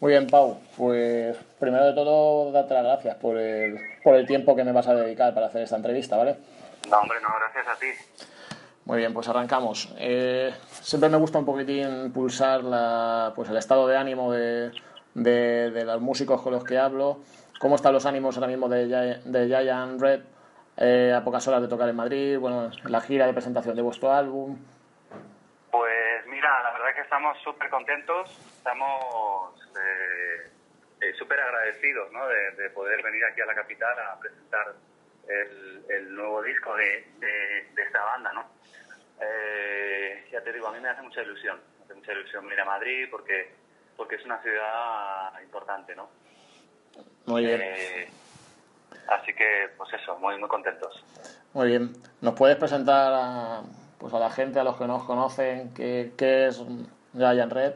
Muy bien, Pau. Pues primero de todo, darte las gracias por el, por el tiempo que me vas a dedicar para hacer esta entrevista, ¿vale? No, hombre, no, gracias a ti. Muy bien, pues arrancamos. Eh, siempre me gusta un poquitín pulsar la, pues el estado de ánimo de, de, de, los músicos con los que hablo. ¿Cómo están los ánimos ahora mismo de, de Giant Red eh, a pocas horas de tocar en Madrid? Bueno, la gira de presentación de vuestro álbum. Pues mira, la verdad es que estamos súper contentos, estamos eh, eh, súper agradecidos ¿no? de, de, poder venir aquí a la capital a presentar el, el nuevo disco de, de, de, esta banda. ¿no? Eh, ya te digo, a mí me hace mucha ilusión, me hace mucha ilusión venir a Madrid porque, porque es una ciudad importante. ¿no? Muy bien. Eh, así que, pues eso, muy, muy contentos. Muy bien. ¿Nos puedes presentar a, pues a la gente, a los que nos conocen, qué, qué es Giant Red?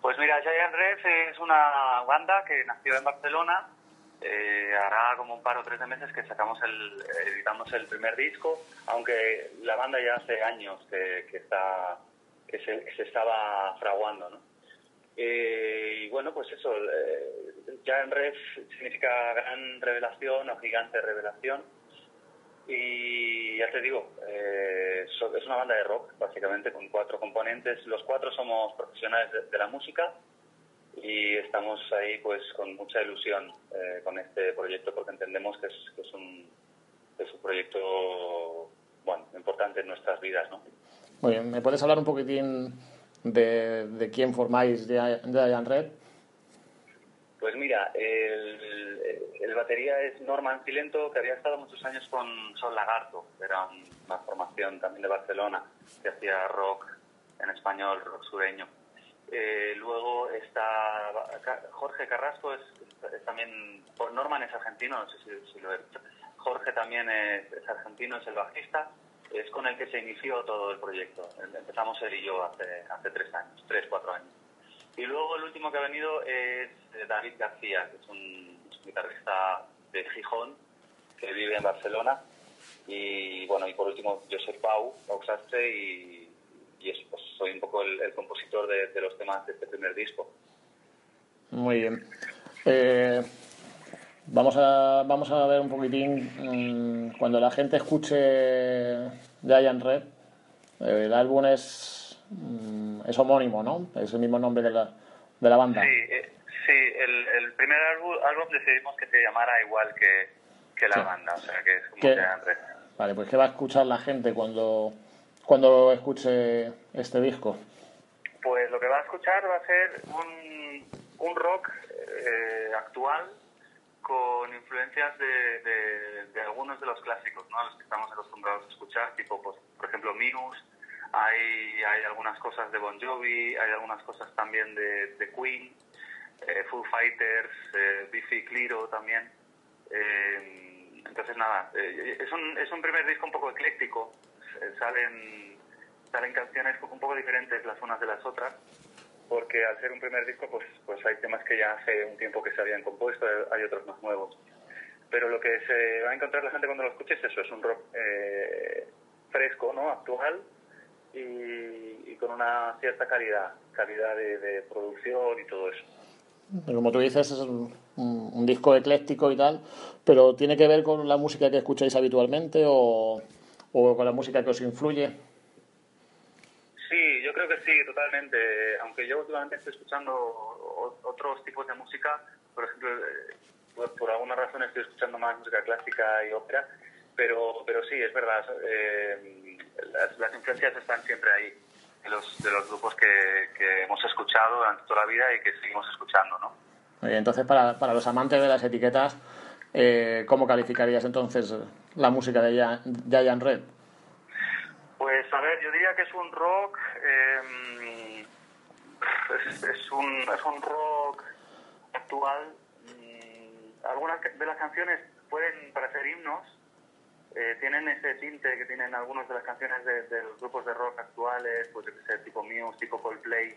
Pues mira, Giant Red es una banda que nació en Barcelona. Eh, hará como un par o tres de meses que sacamos el, editamos el primer disco, aunque la banda ya hace años que, que está, que se, que se estaba fraguando, ¿no? Eh, y bueno, pues eso, eh, Giant Red significa gran revelación o gigante revelación. Y ya te digo, eh, es una banda de rock, básicamente, con cuatro componentes. Los cuatro somos profesionales de, de la música y estamos ahí pues con mucha ilusión eh, con este proyecto porque entendemos que es, que es, un, es un proyecto bueno, importante en nuestras vidas. ¿no? Muy bien, ¿me puedes hablar un poquitín de, de quién formáis Giant Red? Pues mira, el, el, batería es Norman Silento, que había estado muchos años con Sol Lagarto, era una formación también de Barcelona, que hacía rock en español, rock sureño. Eh, luego está Jorge Carrasco, es, es, también, Norman es argentino, no sé si, si lo he dicho. Jorge también es, es, argentino, es el bajista, es con el que se inició todo el proyecto. Empezamos él y yo hace, hace tres años, tres, cuatro años. Y luego el último que ha venido es David García, que es un guitarrista de Gijón, que vive en Barcelona. Y bueno, y por último yo soy Pau, Pau Sastre, y, y eso, pues soy un poco el, el compositor de, de, los temas de este primer disco. Muy bien. Eh, vamos, a, vamos a ver un poquitín, mmm, cuando la gente escuche Giant Red, eh, el álbum es es homónimo, ¿no? Es el mismo nombre de la, de la banda. Sí, eh, sí el, el, primer álbum, álbum, decidimos que se llamara igual que, que la sí. banda, o sea, que es como ¿Qué? se Andrés. Vale, pues ¿qué va a escuchar la gente cuando, cuando escuche este disco? Pues lo que va a escuchar va a ser un, un rock eh, actual con influencias de, de, de, algunos de los clásicos, ¿no? A los que estamos acostumbrados a escuchar, tipo, pues, por ejemplo, Minus, hay, hay algunas cosas de Bon Jovi, hay algunas cosas también de, de Queen, eh, Foo Fighters, eh, Biffy también. Eh, entonces, nada, eh, es, un, es un primer disco un poco ecléctico, salen, salen canciones un poco diferentes las unas de las otras, porque al ser un primer disco, pues, pues hay temas que ya hace un tiempo que se habían compuesto, hay otros más nuevos. Pero lo que se va a encontrar la gente cuando lo escuche es eso, es un rock eh, fresco, ¿no? Actual, y, con una cierta calidad, calidad de, producción y todo eso. Como tú dices, es un, disco ecléctico y tal, pero ¿tiene que ver con la música que escucháis habitualmente o, o, con la música que os influye? Sí, yo creo que sí, totalmente. Aunque yo últimamente estoy escuchando otros tipos de música, por ejemplo, por, por alguna razón estoy escuchando más música clásica y ópera, pero, pero sí, es verdad. Eh, las, influencias están siempre ahí, de los, de los grupos que, que, hemos escuchado durante toda la vida y que seguimos escuchando, ¿no? Oye, entonces, para, para los amantes de las etiquetas, eh, ¿cómo calificarías entonces la música de Giant Red? Pues, a ver, yo diría que es un rock... Eh, es, es, un, es un rock actual. Mm, algunas de las canciones pueden parecer himnos, eh, tienen ese tinte que tienen algunas de las canciones de, de, los grupos de rock actuales, pues yo que sé, tipo Muse, tipo Coldplay.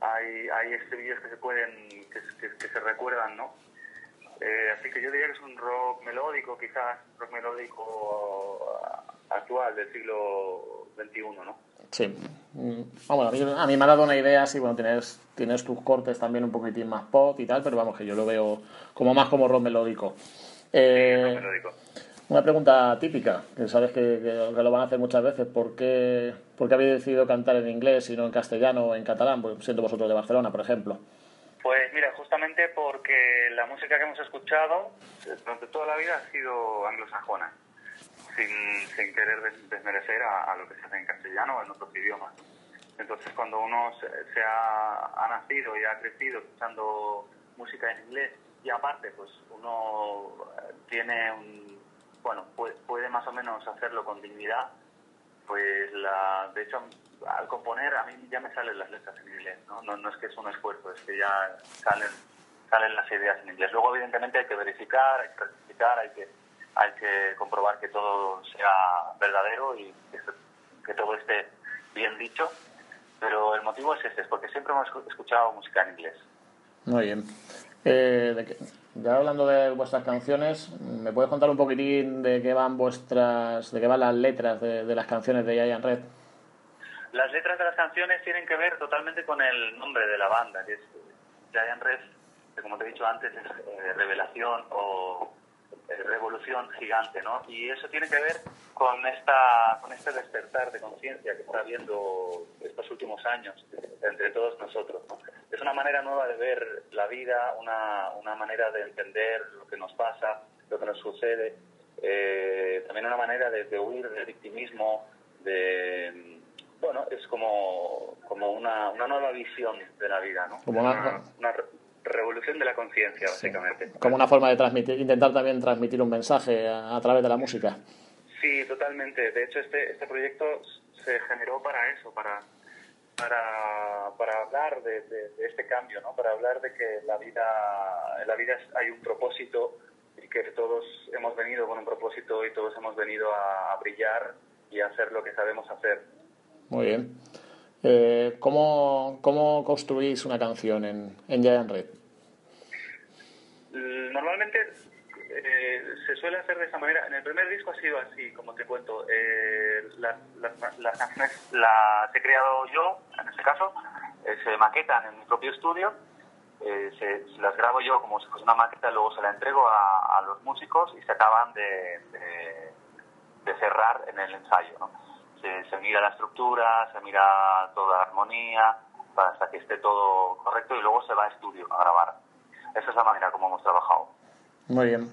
Hay, hay estribillos que se pueden, que, que, que se recuerdan, ¿no? Eh, así que yo diría que es un rock melódico, quizás, rock melódico actual del siglo XXI, ¿no? Sí, Mm, vamos, a mí, me ha dado una idea, sí, bueno, tienes, tienes tus cortes también un poquitín más pop y tal, pero vamos, que yo lo veo como más como rock melódico. Eh, una pregunta típica, que sabes que, que, lo van a hacer muchas veces, ¿por qué, ¿por qué habéis decidido cantar en inglés y no en castellano o en catalán, pues, siendo vosotros de Barcelona, por ejemplo? Pues mira, justamente porque la música que hemos escuchado durante toda la vida ha sido anglosajona sin, sin querer desmerecer a, lo que se hace en castellano o en otros idiomas. Entonces, cuando uno se, ha, ha, nacido y ha crecido escuchando música en inglés y aparte, pues uno eh, tiene un, bueno, puede, puede más o menos hacerlo con dignidad, pues la, de hecho, al componer a mí ya me salen las letras en inglés, ¿no? No, no es que es un esfuerzo, es que ya salen, salen las ideas en inglés. Luego, evidentemente, hay que verificar, hay que rectificar, hay que hay que comprobar que todo sea verdadero y que, todo esté bien dicho. Pero el motivo es este, es porque siempre hemos escuchado música en inglés. Muy bien. Eh, ya hablando de vuestras canciones, ¿me puedes contar un poquitín de qué van vuestras, de qué van las letras de, las canciones de Giant Red? Las letras de las canciones tienen que ver totalmente con el nombre de la banda, que es Giant Red, que como te he dicho antes es eh, revelación o revolución gigante, ¿no? Y eso tiene que ver con esta con este despertar de conciencia que está habiendo estos últimos años entre todos nosotros. Es una manera nueva de ver la vida, una, una manera de entender lo que nos pasa, lo que nos sucede, eh, también una manera de, huir del victimismo, de bueno, es como, como una, una nueva visión de la vida, ¿no? Como una, revolución de la conciencia, básicamente. Como una forma de transmitir, intentar también transmitir un mensaje a, través de la música. Sí, totalmente. De hecho, este, este proyecto se generó para eso, para, para, para hablar de, este cambio, ¿no? Para hablar de que la vida, en la vida hay un propósito y que todos hemos venido con un propósito y todos hemos venido a, brillar y a hacer lo que sabemos hacer. Muy bien. Eh, ¿cómo, ¿Cómo construís una canción en, en Giant Red? Normalmente eh, se suele hacer de esa manera. En el primer disco ha sido así, como te cuento. Eh, las, canciones las he creado yo, en este caso, se maquetan en mi propio estudio, se, las grabo yo como si fuese una maqueta, luego se la entrego a, los músicos y se acaban de, de, cerrar en el ensayo. ¿no? Se, mira la estructura, se mira toda la armonía, hasta que esté todo correcto y luego se va a estudio a grabar. Esa es la manera como hemos trabajado. Muy bien.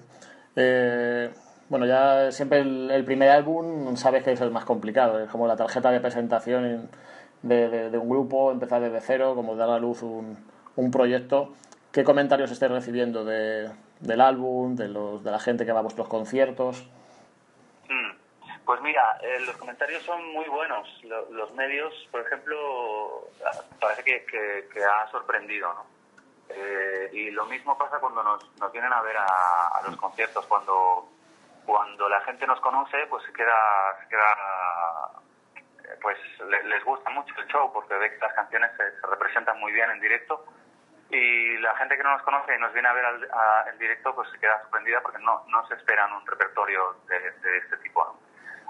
Eh, bueno, ya siempre el, primer álbum sabes que es el más complicado, es como la tarjeta de presentación de, un grupo, empezar desde cero, como dar a luz un, un proyecto. ¿Qué comentarios estáis recibiendo de, del álbum, de, los, de la gente que va a vuestros conciertos? Pues mira, eh, los comentarios son muy buenos. los medios, por ejemplo, parece que, ha sorprendido, ¿no? Eh, y lo mismo pasa cuando nos, nos vienen a ver a, los conciertos. Cuando, cuando la gente nos conoce, pues se queda, se queda pues les gusta mucho el show porque ve que las canciones se, representan muy bien en directo y la gente que no nos conoce y nos viene a ver en directo pues se queda sorprendida porque no, no se esperan un repertorio de, de este tipo.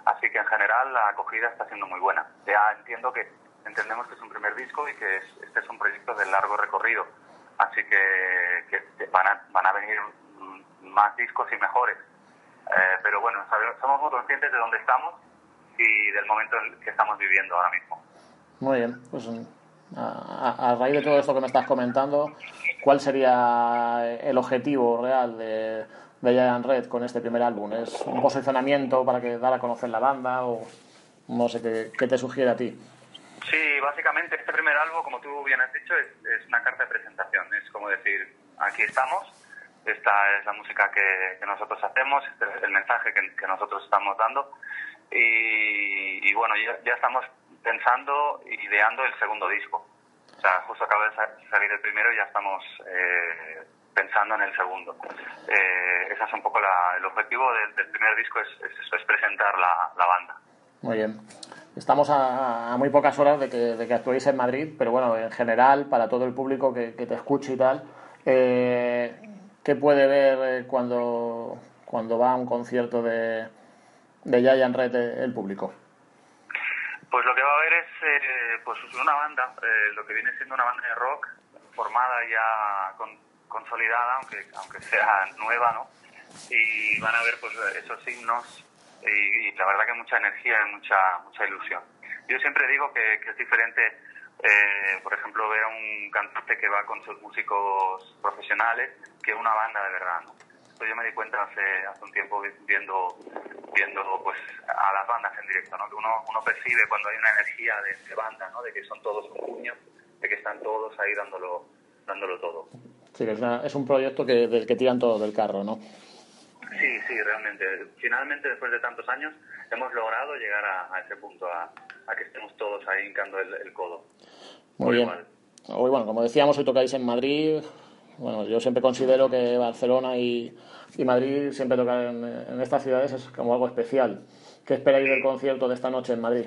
Así que en general la acogida está siendo muy buena. Ya entiendo que entendemos que es un primer disco y que este es un proyecto de largo recorrido. Así que, van, a, van a venir más discos y mejores. Eh, pero bueno, somos muy conscientes de dónde estamos y del momento en que estamos viviendo ahora mismo. Muy bien, pues a, a, raíz de todo esto que me estás comentando, ¿cuál sería el objetivo real de, de Giant Red con este primer álbum? ¿Es un posicionamiento para que dar a conocer la banda o no sé qué, te sugiere a ti? Sí, básicamente este primer álbum, como tú bien has dicho, es, una carta de presentación. Es como decir, aquí estamos, esta es la música que, nosotros hacemos, este es el mensaje que, nosotros estamos dando. Y, bueno, ya, estamos pensando, ideando el segundo disco. O sea, justo acaba de salir el primero y ya estamos eh, pensando en el segundo. Eh, es un poco el objetivo del, primer disco, es, es, presentar la, banda. Muy bien. Estamos a, muy pocas horas de que, de que, actuéis en Madrid, pero bueno, en general, para todo el público que, te escuche y tal, eh, ¿qué puede ver eh, cuando, cuando va a un concierto de, de Giant Red el público? Pues lo que va a ver es pues una banda, eh, lo que viene siendo una banda de rock formada ya consolidada, aunque aunque sea nueva, ¿no? Y van a ver pues esos himnos y, la verdad que mucha energía y mucha mucha ilusión. Yo siempre digo que, que es diferente, eh, por ejemplo, ver a un cantante que va con sus músicos profesionales que una banda de verdad, ¿no? yo me di cuenta hace, hace un tiempo viendo, viendo pues, a las bandas en directo, ¿no? que uno, uno percibe cuando hay una energía de, banda, ¿no? de que son todos un puño, de que están todos ahí dándolo, dándolo todo. Sí, es, es un proyecto que, del que tiran todo del carro, ¿no? Sí, sí, realmente. Finalmente, después de tantos años, hemos logrado llegar a, ese punto, a, que estemos todos ahí hincando el, codo. Muy bien. Hoy, bueno, como decíamos, hoy tocáis en Madrid, bueno, yo siempre considero que Barcelona y, Madrid siempre tocar en, estas ciudades es como algo especial. ¿Qué esperáis del concierto de esta noche en Madrid?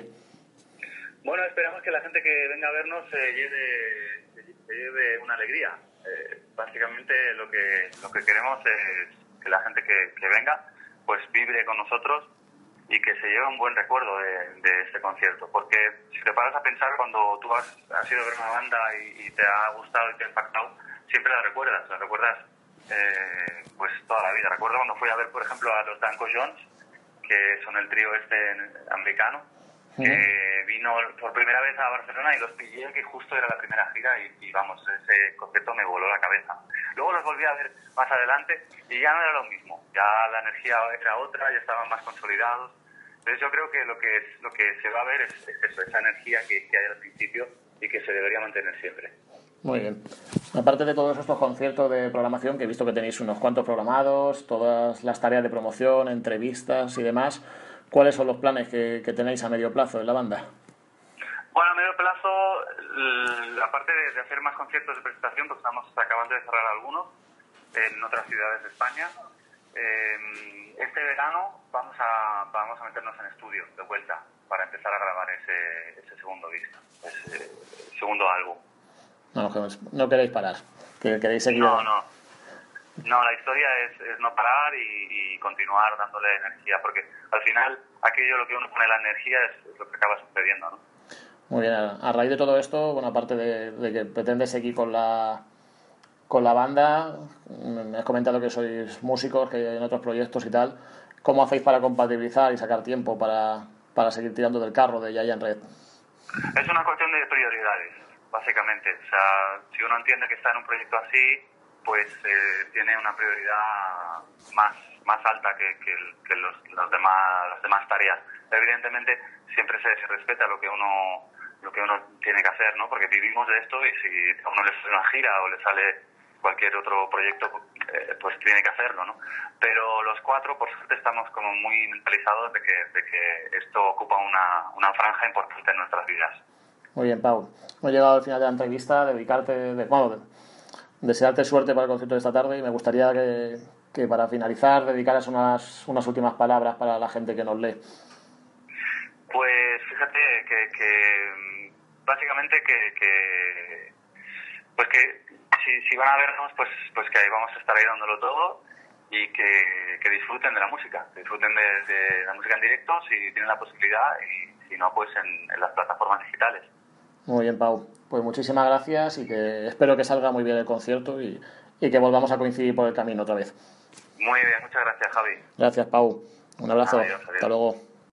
Bueno, esperamos que la gente que venga a vernos se lleve, se lleve una alegría. Eh, básicamente lo que, lo que queremos es que la gente que, venga pues vibre con nosotros y que se lleve un buen recuerdo de, este concierto. Porque si te paras a pensar cuando tú has, has ido a ver una banda y, y te ha gustado y te ha impactado, siempre la recuerdas, la recuerdas eh, pues toda la vida. Recuerdo cuando fui a ver, por ejemplo, a los Danko Jones, que son el trío este americano, que vino por primera vez a Barcelona y los pillé, que justo era la primera gira y, vamos, ese concepto me voló la cabeza. Luego los volví a ver más adelante y ya no era lo mismo, ya la energía era otra, ya estaban más consolidados. Entonces yo creo que lo que, es, lo que se va a ver es, eso, esa energía que, que hay al principio y que se debería mantener siempre. Muy bien. Aparte de todos estos conciertos de programación, que he visto que tenéis unos cuantos programados, todas las tareas de promoción, entrevistas y demás, ¿cuáles son los planes que, tenéis a medio plazo en la banda? Bueno, a medio plazo, aparte de, hacer más conciertos de presentación, pues estamos acabando de cerrar algunos en otras ciudades de España. Eh, este verano vamos a, vamos a meternos en estudio de vuelta para empezar a grabar ese, ese segundo disco, ese segundo álbum. No, no queréis parar, que queréis seguir. No, no. No, la historia es, no parar y, continuar dándole energía, porque al final aquello lo que uno pone la energía es, lo que acaba sucediendo, ¿no? Muy bien, a raíz de todo esto, bueno, aparte de, que pretendes seguir con la con la banda, me has comentado que sois músicos, que en otros proyectos y tal, ¿cómo hacéis para compatibilizar y sacar tiempo para, para seguir tirando del carro de Giant Red? Es una cuestión de prioridades básicamente. O sea, si uno entiende que está en un proyecto así, pues eh, tiene una prioridad más, más alta que, que, los, los, demás, las demás tareas. Evidentemente, siempre se, respeta lo que uno lo que uno tiene que hacer, ¿no? Porque vivimos de esto y si a uno le sale una gira o le sale cualquier otro proyecto, eh, pues tiene que hacerlo, ¿no? Pero los cuatro, por suerte, estamos como muy mentalizados de que, de que esto ocupa una, una franja importante en nuestras vidas. Muy bien, Pau. Hemos llegado al final de la entrevista, dedicarte, de, desearte suerte para el concierto de esta tarde y me gustaría que, para finalizar dedicaras unas, unas últimas palabras para la gente que nos lee. Pues fíjate que, que básicamente que, que, pues que si, si, van a vernos pues pues que ahí vamos a estar ahí dándolo todo y que, que disfruten de la música, que disfruten de, la música en directo si tienen la posibilidad y si no pues en las plataformas digitales. Muy bien, Pau. Pues muchísimas gracias y que espero que salga muy bien el concierto y, y que volvamos a coincidir por el camino otra vez. Muy bien, muchas gracias, Javi. Gracias, Pau. Un abrazo. Hasta luego.